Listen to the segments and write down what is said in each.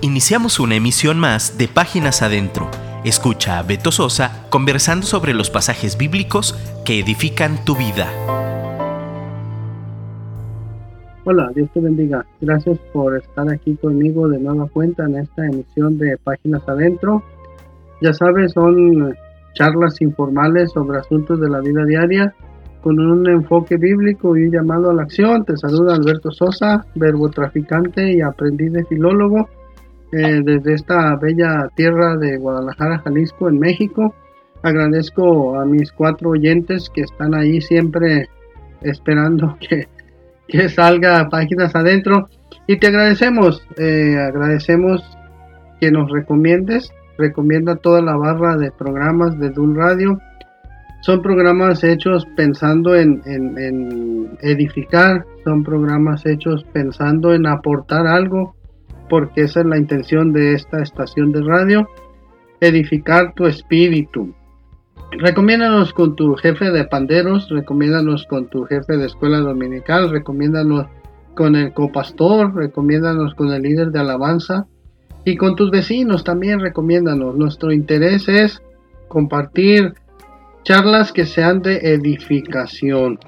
Iniciamos una emisión más de Páginas Adentro. Escucha a Beto Sosa conversando sobre los pasajes bíblicos que edifican tu vida. Hola, Dios te bendiga. Gracias por estar aquí conmigo de nueva cuenta en esta emisión de Páginas Adentro. Ya sabes, son charlas informales sobre asuntos de la vida diaria con un enfoque bíblico y un llamado a la acción. Te saluda Alberto Sosa, verbo traficante y aprendiz de filólogo eh, desde esta bella tierra de Guadalajara, Jalisco, en México. Agradezco a mis cuatro oyentes que están ahí siempre esperando que, salga páginas adentro. Y te agradecemos, eh, agradecemos que nos recomiendes. Recomienda toda la barra de programas de Dun Radio. Son programas hechos pensando en, en edificar, son programas hechos pensando en aportar algo porque esa es la intención de esta estación de radio, edificar tu espíritu. Recomiéndanos con tu jefe de panderos, recomiéndanos con tu jefe de escuela dominical, recomiéndanos con el copastor, recomiéndanos con el líder de alabanza y con tus vecinos también recomiéndanos. Nuestro interés es compartir charlas que sean de edificación.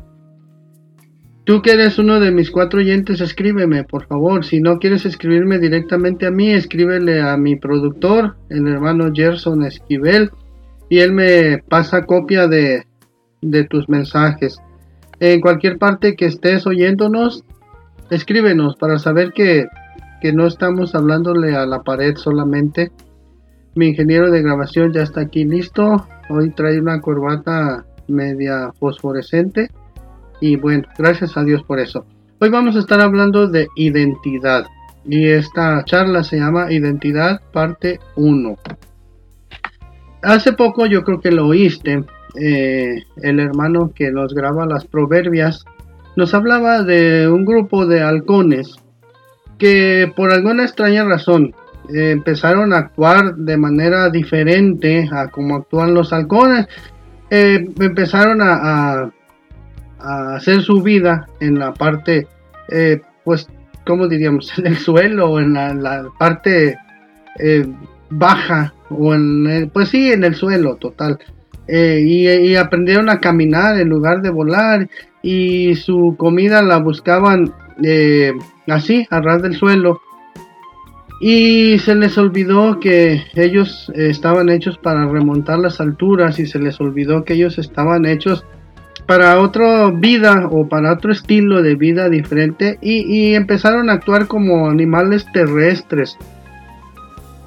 Tú que eres uno de mis cuatro oyentes, escríbeme, por favor. Si no quieres escribirme directamente a mí, escríbele a mi productor, el hermano Gerson Esquivel, y él me pasa copia de, de tus mensajes. En cualquier parte que estés oyéndonos, escríbenos para saber que, que no estamos hablándole a la pared solamente. Mi ingeniero de grabación ya está aquí listo. Hoy trae una corbata media fosforescente y bueno, gracias a Dios por eso. Hoy vamos a estar hablando de identidad. Y esta charla se llama Identidad parte 1. Hace poco yo creo que lo oíste. Eh, el hermano que nos graba las proverbias nos hablaba de un grupo de halcones que por alguna extraña razón eh, empezaron a actuar de manera diferente a como actúan los halcones. Eh, empezaron a a hacer su vida en la parte, eh, pues, ¿cómo diríamos? En el suelo, en la, parte eh, baja, o en, pues sí, en el suelo, total. Eh, y, aprendieron a caminar en lugar de volar, y su comida la buscaban así, a ras del suelo. Y se les olvidó que ellos estaban hechos para remontar las alturas y se les olvidó que ellos estaban hechos para otra vida o para otro estilo de vida diferente y, empezaron a actuar como animales terrestres.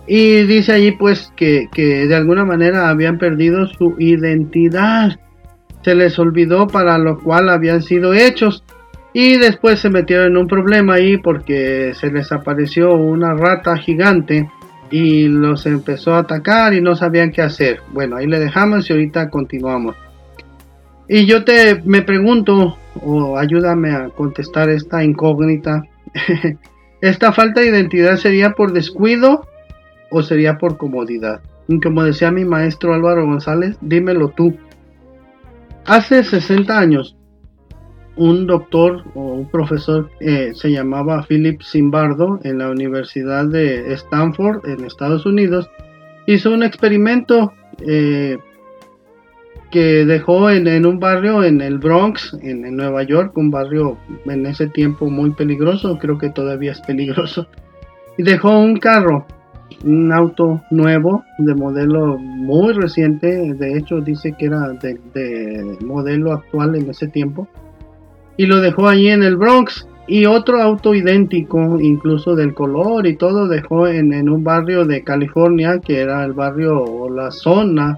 Y dice allí pues que, que, de alguna manera habían perdido su identidad. Se les olvidó para lo cual habían sido hechos. Y después se metieron en un problema ahí porque se les apareció una rata gigante y los empezó a atacar y no sabían qué hacer. Bueno, ahí le dejamos y ahorita continuamos. Y yo te me pregunto, o ayúdame a contestar esta incógnita, ¿esta falta de identidad sería por descuido o sería por comodidad? como decía mi maestro Álvaro González, dímelo tú. Hace 60 años, un doctor o un profesor eh, se llamaba Philip Zimbardo en la Universidad de Stanford en Estados Unidos hizo un experimento eh, que dejó en, un barrio en el Bronx, en, Nueva York, un barrio en ese tiempo muy peligroso, creo que todavía es peligroso, y dejó un carro, un auto nuevo de modelo muy reciente, de hecho dice que era de, modelo actual en ese tiempo, y lo dejó allí en el Bronx. Y otro auto idéntico, incluso del color y todo, dejó en, en un barrio de California, que era el barrio o la zona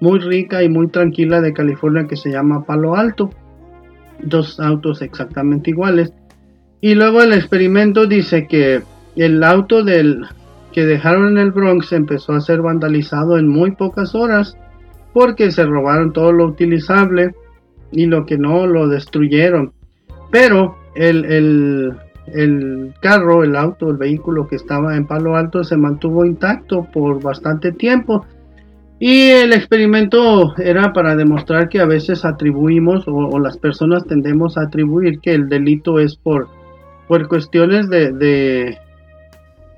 muy rica y muy tranquila de California que se llama Palo Alto. Dos autos exactamente iguales. Y luego el experimento dice que el auto del que dejaron en el Bronx empezó a ser vandalizado en muy pocas horas porque se robaron todo lo utilizable y lo que no lo destruyeron. Pero el, el, el carro, el auto, el vehículo que estaba en Palo Alto se mantuvo intacto por bastante tiempo y el experimento era para demostrar que a veces atribuimos o, las personas tendemos a atribuir que el delito es por, por cuestiones de,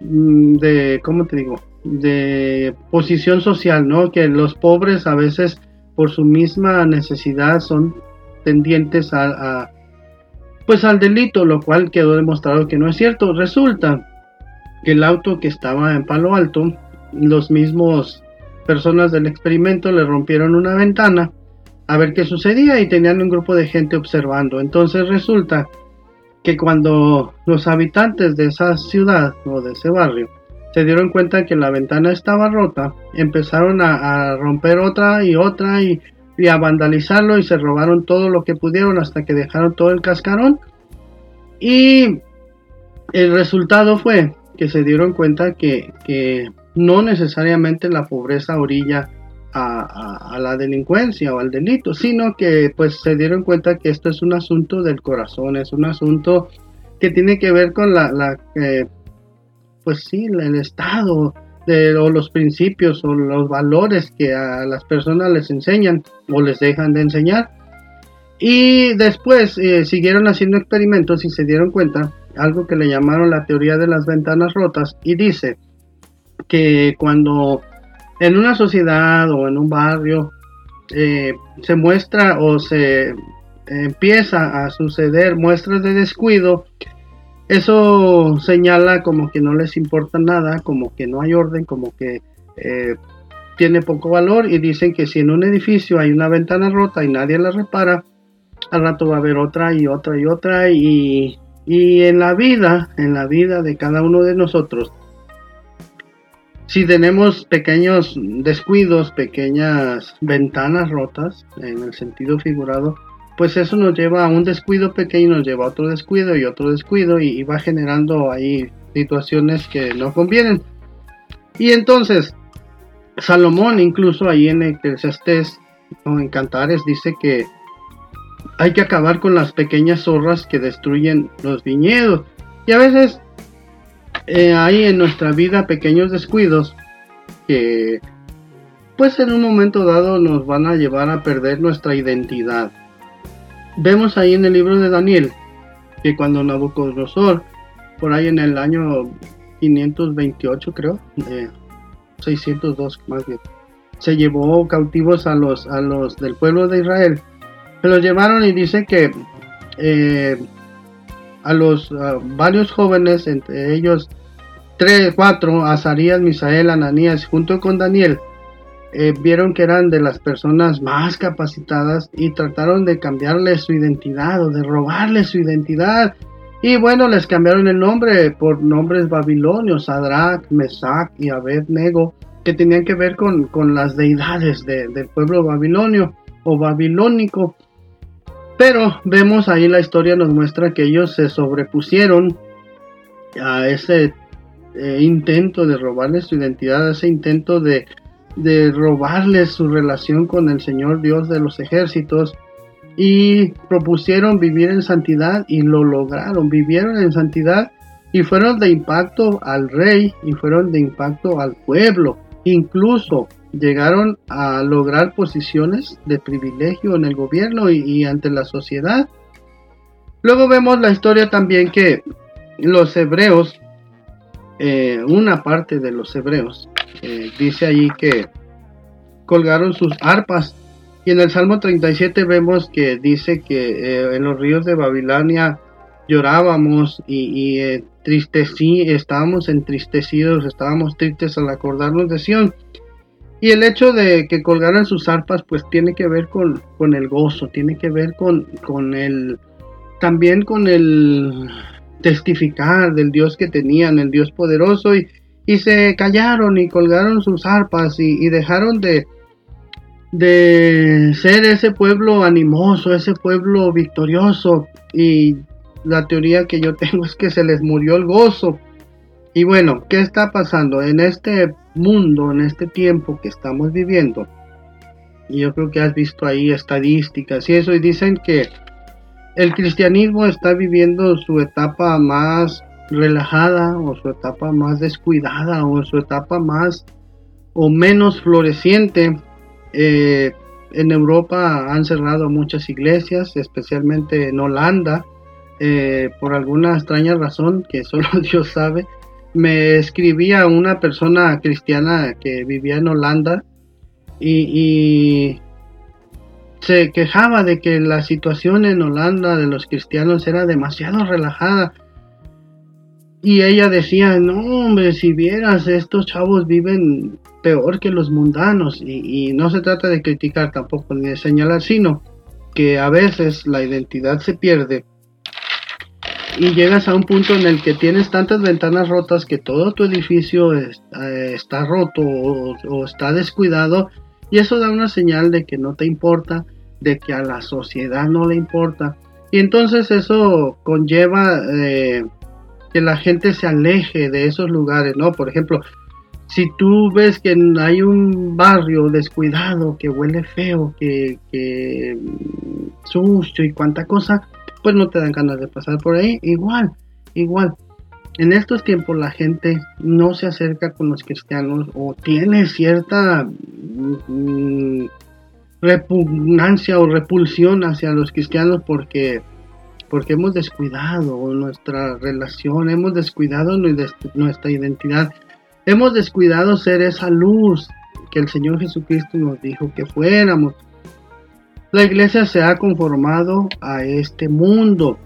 mm, de, ¿cómo te digo? De posición social, ¿no? Que los pobres a veces por su misma necesidad son tendientes a, pues al delito, lo cual quedó demostrado que no es cierto. Resulta que el auto que estaba en Palo Alto, los mismos personas del experimento le rompieron una ventana a ver qué sucedía y tenían un grupo de gente observando. Entonces resulta que cuando los habitantes de esa ciudad o de ese barrio se dieron cuenta que la ventana estaba rota, empezaron a, romper otra y otra y, a vandalizarlo y se robaron todo lo que pudieron hasta que dejaron todo el cascarón. Y el resultado fue que se dieron cuenta que, no necesariamente la pobreza orilla a, la delincuencia o al delito, sino que pues se dieron cuenta que esto es un asunto del corazón, es un asunto que tiene que ver con la, la eh, pues sí, el estado de, o los principios o los valores que a las personas les enseñan o les dejan de enseñar. Y después eh, siguieron haciendo experimentos y se dieron cuenta algo que le llamaron la teoría de las ventanas rotas y dice que cuando en una sociedad o en un barrio eh, se muestra o se empieza a suceder muestras de descuido, eso señala como que no les importa nada, como que no hay orden, como que eh, tiene poco valor y dicen que si en un edificio hay una ventana rota y nadie la repara, al rato va a haber otra y otra y otra y, y en la vida, en la vida de cada uno de nosotros, si tenemos pequeños descuidos, pequeñas ventanas rotas, en el sentido figurado, pues eso nos lleva a un descuido pequeño, nos lleva a otro descuido y otro descuido y, va generando ahí situaciones que no convienen. Y entonces, Salomón incluso ahí en Eclesiastés o en Cantares dice que hay que acabar con las pequeñas zorras que destruyen los viñedos. Y a veces eh, hay en nuestra vida pequeños descuidos que pues en un momento dado nos van a llevar a perder nuestra identidad. Vemos ahí en el libro de Daniel que cuando Nabucodonosor, por ahí en el año 528 creo, 602 más bien, se llevó cautivos a los, a los del pueblo de Israel. Se los llevaron y dice que eh, a los varios jóvenes, entre ellos tres, cuatro, Azarías, Misael, Ananías, junto con Daniel, eh, vieron que eran de las personas más capacitadas y trataron de cambiarle su identidad o de robarle su identidad. Y bueno, les cambiaron el nombre por nombres babilonios, Sadrach, Mesach y Abednego, que tenían que ver con, las deidades del pueblo babilonio o babilónico. Pero vemos ahí la historia nos muestra que ellos se sobrepusieron a ese eh, intento de robarles su identidad, a ese intento de, de robarles su relación con el Señor Dios de los ejércitos y propusieron vivir en santidad y lo lograron, vivieron en santidad y fueron de impacto al rey y fueron de impacto al pueblo. Incluso llegaron a lograr posiciones de privilegio en el gobierno y, ante la sociedad. Luego vemos la historia también que los hebreos, eh, una parte de los hebreos, eh, dice allí que colgaron sus arpas. Y en el Salmo 37 vemos que dice que eh, en los ríos de Babilonia llorábamos y, y estábamos entristecidos, estábamos tristes al acordarnos de Sion. Y el hecho de que colgaran sus arpas, pues tiene que ver con, con el gozo, tiene que ver con, con el, también con el testificar del Dios que tenían, el Dios poderoso, y, y se callaron y colgaron sus arpas y, dejaron de, de ser ese pueblo animoso, ese pueblo victorioso. Y la teoría que yo tengo es que se les murió el gozo. Y bueno, ¿qué está pasando en este mundo, en este tiempo que estamos viviendo, y yo creo que has visto ahí estadísticas y eso, y dicen que el cristianismo está viviendo su etapa más relajada o su etapa más descuidada o su etapa más o menos floreciente. Eh, en Europa han cerrado muchas iglesias, especialmente en Holanda, eh, por alguna extraña razón que solo Dios sabe me escribía una persona cristiana que vivía en Holanda y, se quejaba de que la situación en Holanda de los cristianos era demasiado relajada. Y ella decía, no hombre, si vieras, estos chavos viven peor que los mundanos. Y, y no se trata de criticar tampoco ni de señalar, sino que a veces la identidad se pierde y llegas a un punto en el que tienes tantas ventanas rotas que todo tu edificio eh, está roto o, está descuidado y eso da una señal de que no te importa, de que a la sociedad no le importa y entonces eso conlleva eh, que la gente se aleje de esos lugares, ¿no? Por ejemplo, si tú ves que hay un barrio descuidado, que huele feo, que, que sucio y cuánta cosa, pues no te dan ganas de pasar por ahí. Igual, igual. En estos tiempos la gente no se acerca con los cristianos o tiene cierta mm, repugnancia o repulsión hacia los cristianos porque porque hemos descuidado nuestra relación, hemos descuidado nuestra identidad, hemos descuidado ser esa luz que el Señor Jesucristo nos dijo que fuéramos. La iglesia se ha conformado a este mundo.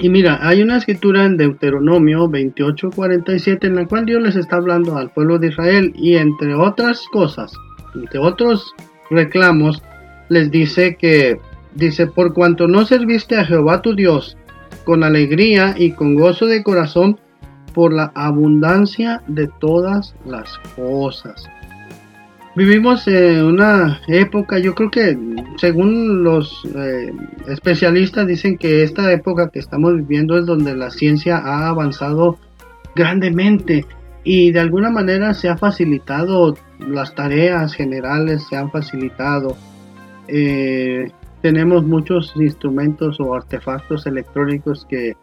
Y mira, hay una escritura en Deuteronomio 28:47 en la cual Dios les está hablando al pueblo de Israel y entre otras cosas, entre otros reclamos, les dice que, dice, por cuanto no serviste a Jehová tu Dios con alegría y con gozo de corazón por la abundancia de todas las cosas. Vivimos en una época, yo creo que según los eh, especialistas dicen que esta época que estamos viviendo es donde la ciencia ha avanzado grandemente y de alguna manera se ha facilitado las tareas generales, se han facilitado. Eh, tenemos muchos instrumentos o artefactos electrónicos que,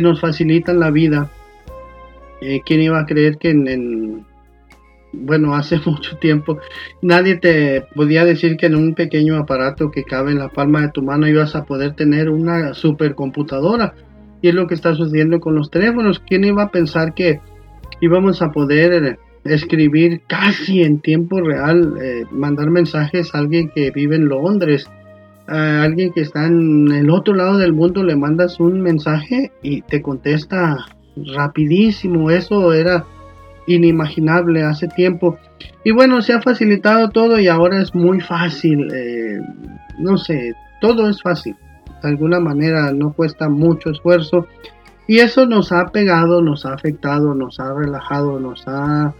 nos facilitan la vida. Eh, ¿Quién iba a creer que en bueno, hace mucho tiempo, nadie te podía decir que en un pequeño aparato que cabe en la palma de tu mano ibas a poder tener una supercomputadora. Y es lo que está sucediendo con los teléfonos. ¿Quién iba a pensar que íbamos a poder escribir casi en tiempo real, eh, mandar mensajes a alguien que vive en Londres? A alguien que está en el otro lado del mundo le mandas un mensaje y te contesta rapidísimo. Eso era inimaginable hace tiempo. Y bueno, se ha facilitado todo y ahora es muy fácil. Eh, no sé, todo es fácil. De alguna manera no cuesta mucho esfuerzo. Y eso nos ha pegado, nos ha afectado, nos ha relajado, nos ha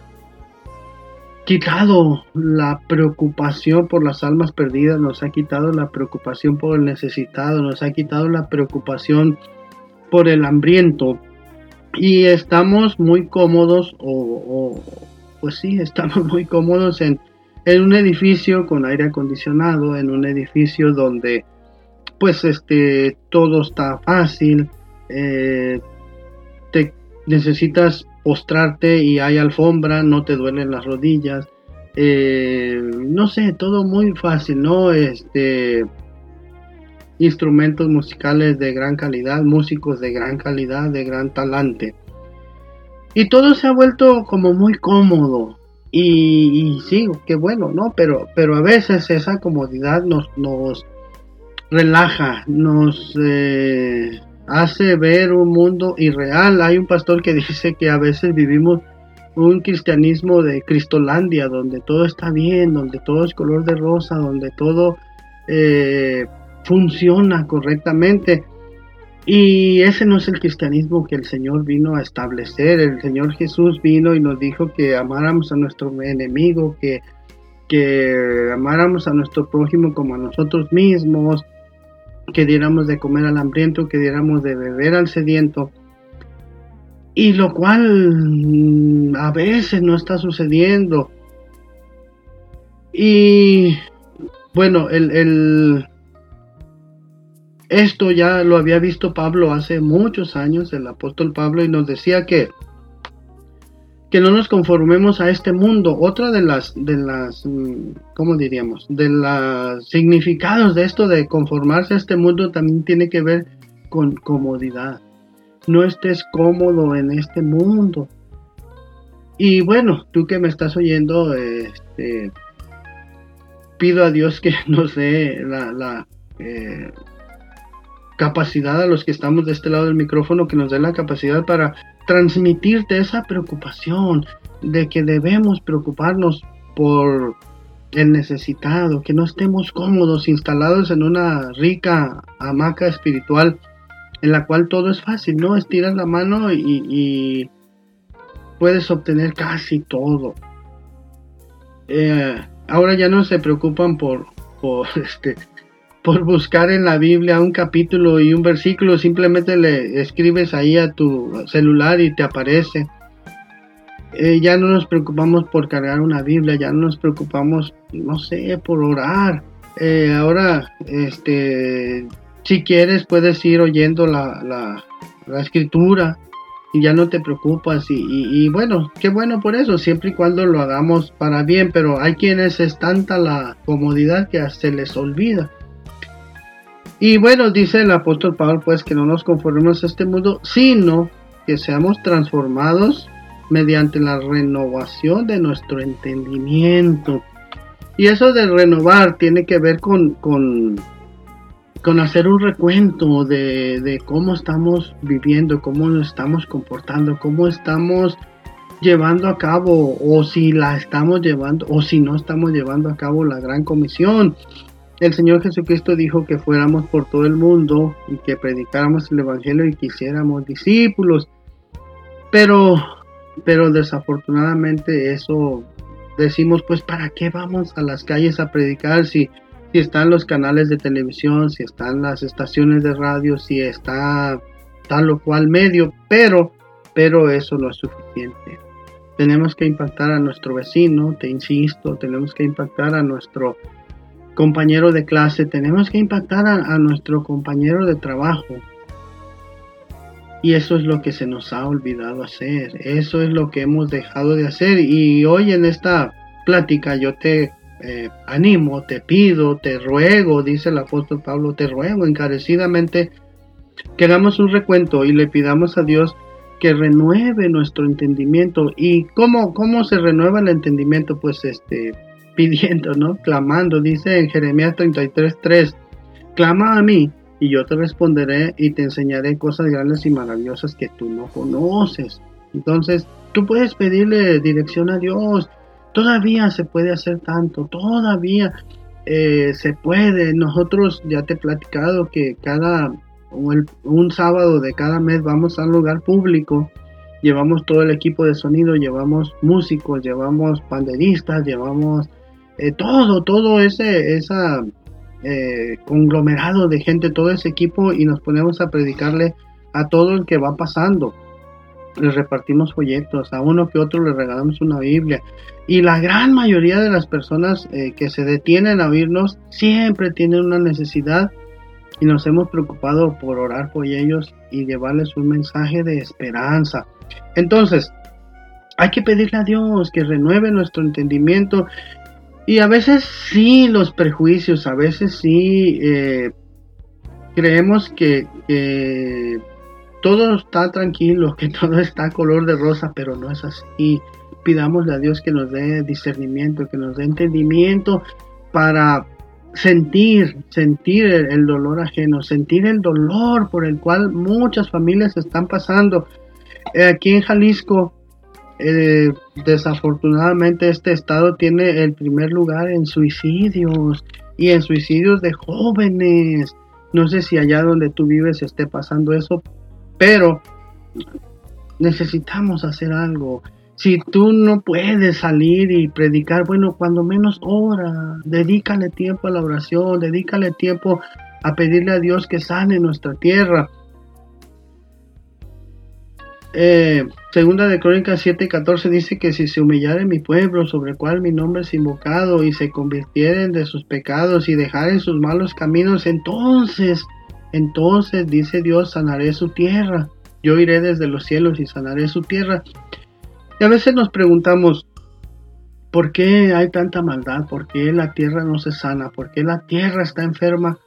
quitado la preocupación por las almas perdidas, nos ha quitado la preocupación por el necesitado, nos ha quitado la preocupación por el hambriento, y estamos muy cómodos o, pues sí estamos muy cómodos en, en, un edificio con aire acondicionado en un edificio donde pues este todo está fácil eh, te necesitas postrarte y hay alfombra no te duelen las rodillas eh, no sé todo muy fácil no este instrumentos musicales de gran calidad, músicos de gran calidad, de gran talante. Y todo se ha vuelto como muy cómodo. Y, sí, qué bueno, ¿no? Pero, pero a veces esa comodidad nos, nos relaja, nos eh, hace ver un mundo irreal. Hay un pastor que dice que a veces vivimos un cristianismo de Cristolandia, donde todo está bien, donde todo es color de rosa, donde todo eh, funciona correctamente. Y ese no es el cristianismo que el Señor vino a establecer. El Señor Jesús vino y nos dijo que amáramos a nuestro enemigo, que, que amáramos a nuestro prójimo como a nosotros mismos, que diéramos de comer al hambriento, que diéramos de beber al sediento. Y lo cual mm, a veces no está sucediendo. Y bueno, el, esto ya lo había visto Pablo hace muchos años, el apóstol Pablo, y nos decía que, que no nos conformemos a este mundo. Otra de las, de las, mm, ¿cómo diríamos? De los significados de esto de conformarse a este mundo también tiene que ver con comodidad. No estés cómodo en este mundo. Y bueno, tú que me estás oyendo, este, pido a Dios que nos dé la, eh, capacidad a los que estamos de este lado del micrófono, que nos dé la capacidad para transmitirte esa preocupación de que debemos preocuparnos por el necesitado, que no estemos cómodos instalados en una rica hamaca espiritual en la cual todo es fácil, ¿no? Estiras la mano y, puedes obtener casi todo. Eh, ahora ya no se preocupan por, por, este, por buscar en la Biblia un capítulo y un versículo, simplemente le escribes ahí a tu celular y te aparece. Eh, ya no nos preocupamos por cargar una Biblia, ya no nos preocupamos, no sé, por orar. Eh, ahora, este, si quieres, puedes ir oyendo la, la, escritura y ya no te preocupas. Y, y, bueno, qué bueno por eso, siempre y cuando lo hagamos para bien, pero hay quienes es tanta la comodidad que se les olvida. Y bueno, dice el apóstol Pablo, pues que no nos conformemos a este mundo, sino que seamos transformados mediante la renovación de nuestro entendimiento. Y eso de renovar tiene que ver con, con, con hacer un recuento de, de, cómo estamos viviendo, cómo nos estamos comportando, cómo estamos llevando a cabo, o si la estamos llevando, o si no estamos llevando a cabo la gran comisión. El Señor Jesucristo dijo que fuéramos por todo el mundo y que predicáramos el Evangelio y quisiéramos discípulos. Pero pero desafortunadamente eso decimos pues para qué vamos a las calles a predicar si, si están los canales de televisión, si están las estaciones de radio, si está tal o cual medio, pero, pero eso no es suficiente. Tenemos que impactar a nuestro vecino, te insisto, tenemos que impactar a nuestro compañero de clase, tenemos que impactar a nuestro compañero de trabajo, y eso es lo que se nos ha olvidado hacer. Eso es lo que hemos dejado de hacer. Y hoy en esta plática yo te eh, animo, te pido, te ruego, dice el apóstol Pablo, te ruego encarecidamente que hagamos un recuento y le pidamos a Dios que renueve nuestro entendimiento. ¿Y cómo, cómo se renueva el entendimiento? Pues este, pidiendo, ¿no? Clamando, dice en Jeremías 33.3, clama a mí y yo te responderé y te enseñaré cosas grandes y maravillosas que tú no conoces. Entonces, tú puedes pedirle dirección a Dios. Todavía se puede hacer tanto, todavía eh, se puede. Nosotros ya te he platicado que cada un sábado de cada mes vamos a un lugar público, llevamos todo el equipo de sonido, llevamos músicos, llevamos panderistas, llevamos eh, todo, todo ese, esa eh, conglomerado de gente, todo ese equipo, y nos ponemos a predicarle a todo el que va pasando. Les repartimos folletos, a uno que otro le regalamos una Biblia. Y la gran mayoría de las personas eh, que se detienen a oírnos siempre tienen una necesidad y nos hemos preocupado por orar por ellos y llevarles un mensaje de esperanza. Entonces, hay que pedirle a Dios que renueve nuestro entendimiento y a veces sí los prejuicios, a veces sí eh, creemos que, todo está tranquilo, que todo está color de rosa, pero no es así. Pidámosle a Dios que nos dé discernimiento, que nos dé entendimiento para sentir, sentir el, dolor ajeno, sentir el dolor por el cual muchas familias están pasando. Eh, aquí en Jalisco eh, desafortunadamente este estado tiene el primer lugar en suicidios y en suicidios de jóvenes. No sé si allá donde tú vives esté pasando eso, pero necesitamos hacer algo. Si tú no puedes salir y predicar, bueno, cuando menos ora, dedícale tiempo a la oración, dedícale tiempo a pedirle a Dios que sane nuestra tierra. Eh, segunda de Crónicas 7:14 dice que si se humillare mi pueblo sobre el cual mi nombre es invocado y se convirtieren de sus pecados y dejaren sus malos caminos, entonces, entonces dice Dios, sanaré su tierra. Yo iré desde los cielos y sanaré su tierra. Y a veces nos preguntamos, ¿por qué hay tanta maldad? ¿Por qué la tierra no se sana? ¿Por qué la tierra está enferma?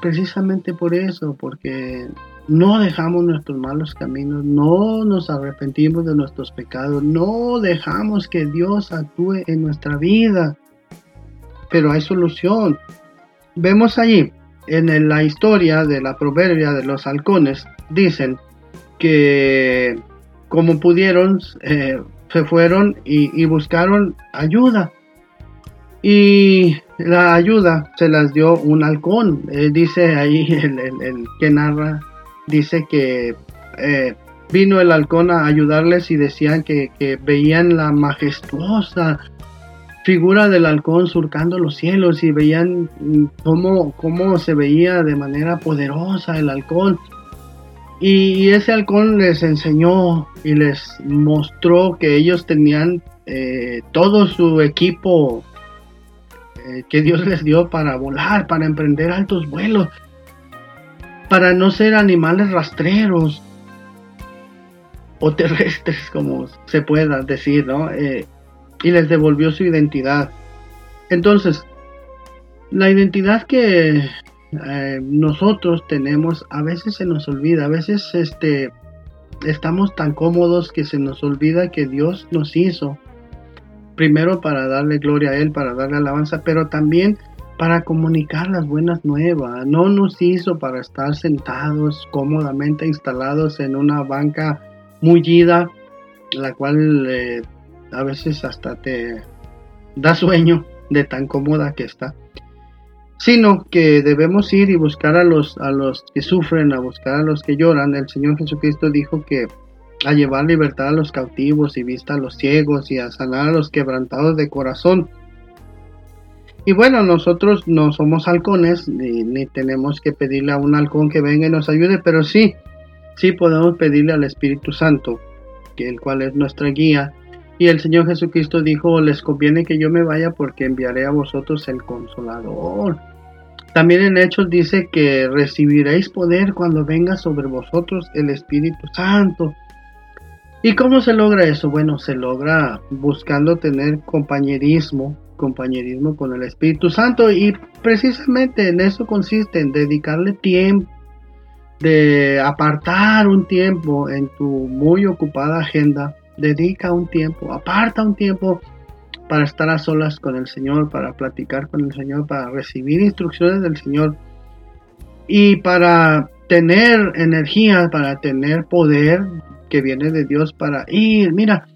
Precisamente por eso, porque no dejamos nuestros malos caminos, no nos arrepentimos de nuestros pecados, no dejamos que Dios actúe en nuestra vida. Pero hay solución. Vemos allí en la historia de la proverbia de los halcones, dicen que como pudieron, eh, se fueron y, buscaron ayuda. Y la ayuda se las dio un halcón. Eh, dice ahí el, que narra, dice que eh, vino el halcón a ayudarles y decían que, veían la majestuosa figura del halcón surcando los cielos y veían cómo, cómo se veía de manera poderosa el halcón. Y ese halcón les enseñó y les mostró que ellos tenían eh, todo su equipo eh, que Dios les dio para volar, para emprender altos vuelos, para no ser animales rastreros o terrestres, como se pueda decir, ¿no? Eh, y les devolvió su identidad. Entonces, la identidad que eh, nosotros tenemos, a veces se nos olvida, a veces este, estamos tan cómodos que se nos olvida que Dios nos hizo, primero para darle gloria a Él, para darle alabanza, pero también para comunicar las buenas nuevas. No nos hizo para estar sentados cómodamente instalados en una banca mullida, la cual eh, a veces hasta te da sueño de tan cómoda que está sino que debemos ir y buscar a los, a los que sufren, a buscar a los que lloran. El Señor Jesucristo dijo que a llevar libertad a los cautivos y vista a los ciegos y a sanar a los quebrantados de corazón. Y bueno, nosotros no somos halcones, ni, ni, tenemos que pedirle a un halcón que venga y nos ayude, pero sí, sí podemos pedirle al Espíritu Santo, que el cual es nuestra guía. Y el Señor Jesucristo dijo, les conviene que yo me vaya porque enviaré a vosotros el consolador. También en Hechos dice que recibiréis poder cuando venga sobre vosotros el Espíritu Santo. ¿Y cómo se logra eso? Bueno, se logra buscando tener compañerismo, compañerismo con el Espíritu Santo y precisamente en eso consiste, en dedicarle tiempo, de apartar un tiempo en tu muy ocupada agenda, dedica un tiempo, aparta un tiempo para estar a solas con el Señor, para platicar con el Señor, para recibir instrucciones del Señor y para tener energía, para tener poder que viene de Dios para ir. Mira,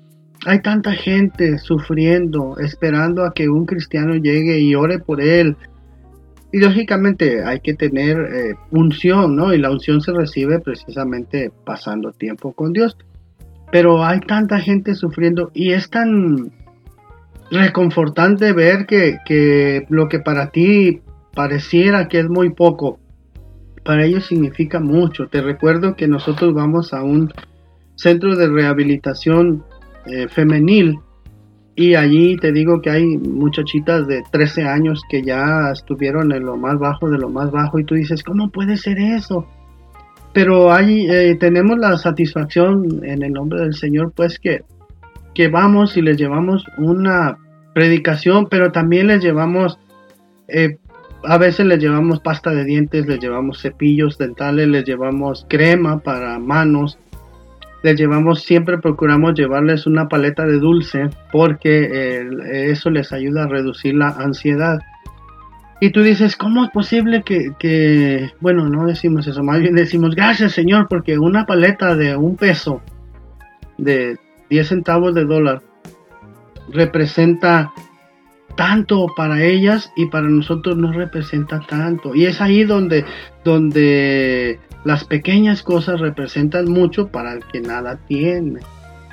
hay tanta gente sufriendo, esperando a que un cristiano llegue y ore por él. Y lógicamente hay que tener eh, unción, ¿no? Y la unción se recibe precisamente pasando tiempo con Dios. Pero hay tanta gente sufriendo y es tan reconfortante ver que, lo que para ti pareciera que es muy poco, para ellos significa mucho. Te recuerdo que nosotros vamos a un centro de rehabilitación eh, femenil y allí te digo que hay muchachitas de 13 años que ya estuvieron en lo más bajo de lo más bajo y tú dices, ¿cómo puede ser eso? Pero ahí eh, tenemos la satisfacción en el nombre del Señor, pues que, que vamos y les llevamos una predicación, pero también les llevamos, eh, a veces les llevamos pasta de dientes, les llevamos cepillos dentales, les llevamos crema para manos, les llevamos, siempre procuramos llevarles una paleta de dulce porque eh, eso les ayuda a reducir la ansiedad. Y tú dices, ¿cómo es posible que, bueno, no decimos eso, más bien decimos, gracias Señor, porque una paleta de un peso, de 10 centavos de dólar, representa tanto para ellas y para nosotros no representa tanto. Y es ahí donde, donde las pequeñas cosas representan mucho para el que nada tiene.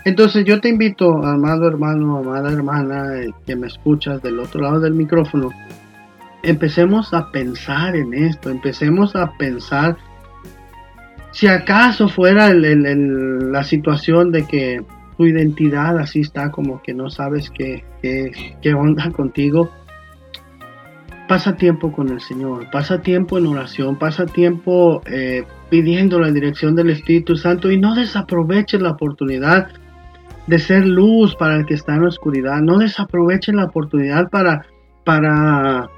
Entonces yo te invito, amado hermano, amada hermana, que me escuchas del otro lado del micrófono, empecemos a pensar en esto, empecemos a pensar si acaso fuera la situación de que tu identidad así está como que no sabes qué, qué, onda contigo, pasa tiempo con el Señor, pasa tiempo en oración, pasa tiempo eh, pidiendo la dirección del Espíritu Santo y no desaproveches la oportunidad de ser luz para el que está en oscuridad, no desaprovechen la oportunidad para, para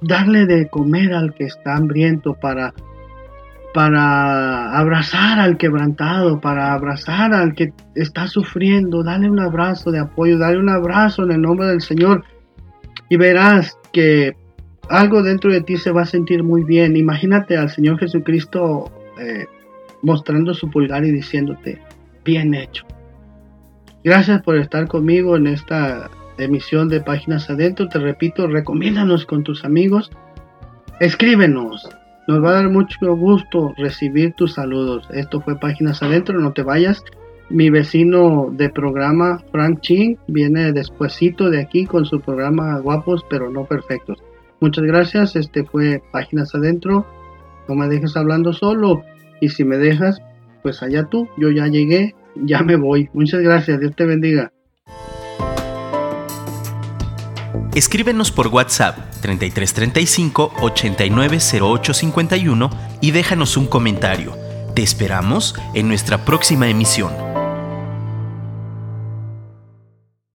darle de comer al que está hambriento, para para abrazar al quebrantado, para abrazar al que está sufriendo. Dale un abrazo de apoyo, dale un abrazo en el nombre del Señor. Y verás que algo dentro de ti se va a sentir muy bien. Imagínate al Señor Jesucristo eh, mostrando su pulgar y diciéndote, bien hecho. Gracias por estar conmigo en esta emisión de Páginas Adentro. Te repito, recomiéndanos con tus amigos. Escríbenos, nos va a dar mucho gusto recibir tus saludos. Esto fue Páginas Adentro, no te vayas. Mi vecino de programa, Frank Ching, viene despuesito de aquí con su programa Guapos pero no perfectos. Muchas gracias, este fue Páginas Adentro. No me dejes hablando solo y si me dejas, pues allá tú, yo ya llegué, ya me voy. Muchas gracias, Dios te bendiga. Escríbenos por WhatsApp 3335 890851 y déjanos un comentario. Te esperamos en nuestra próxima emisión.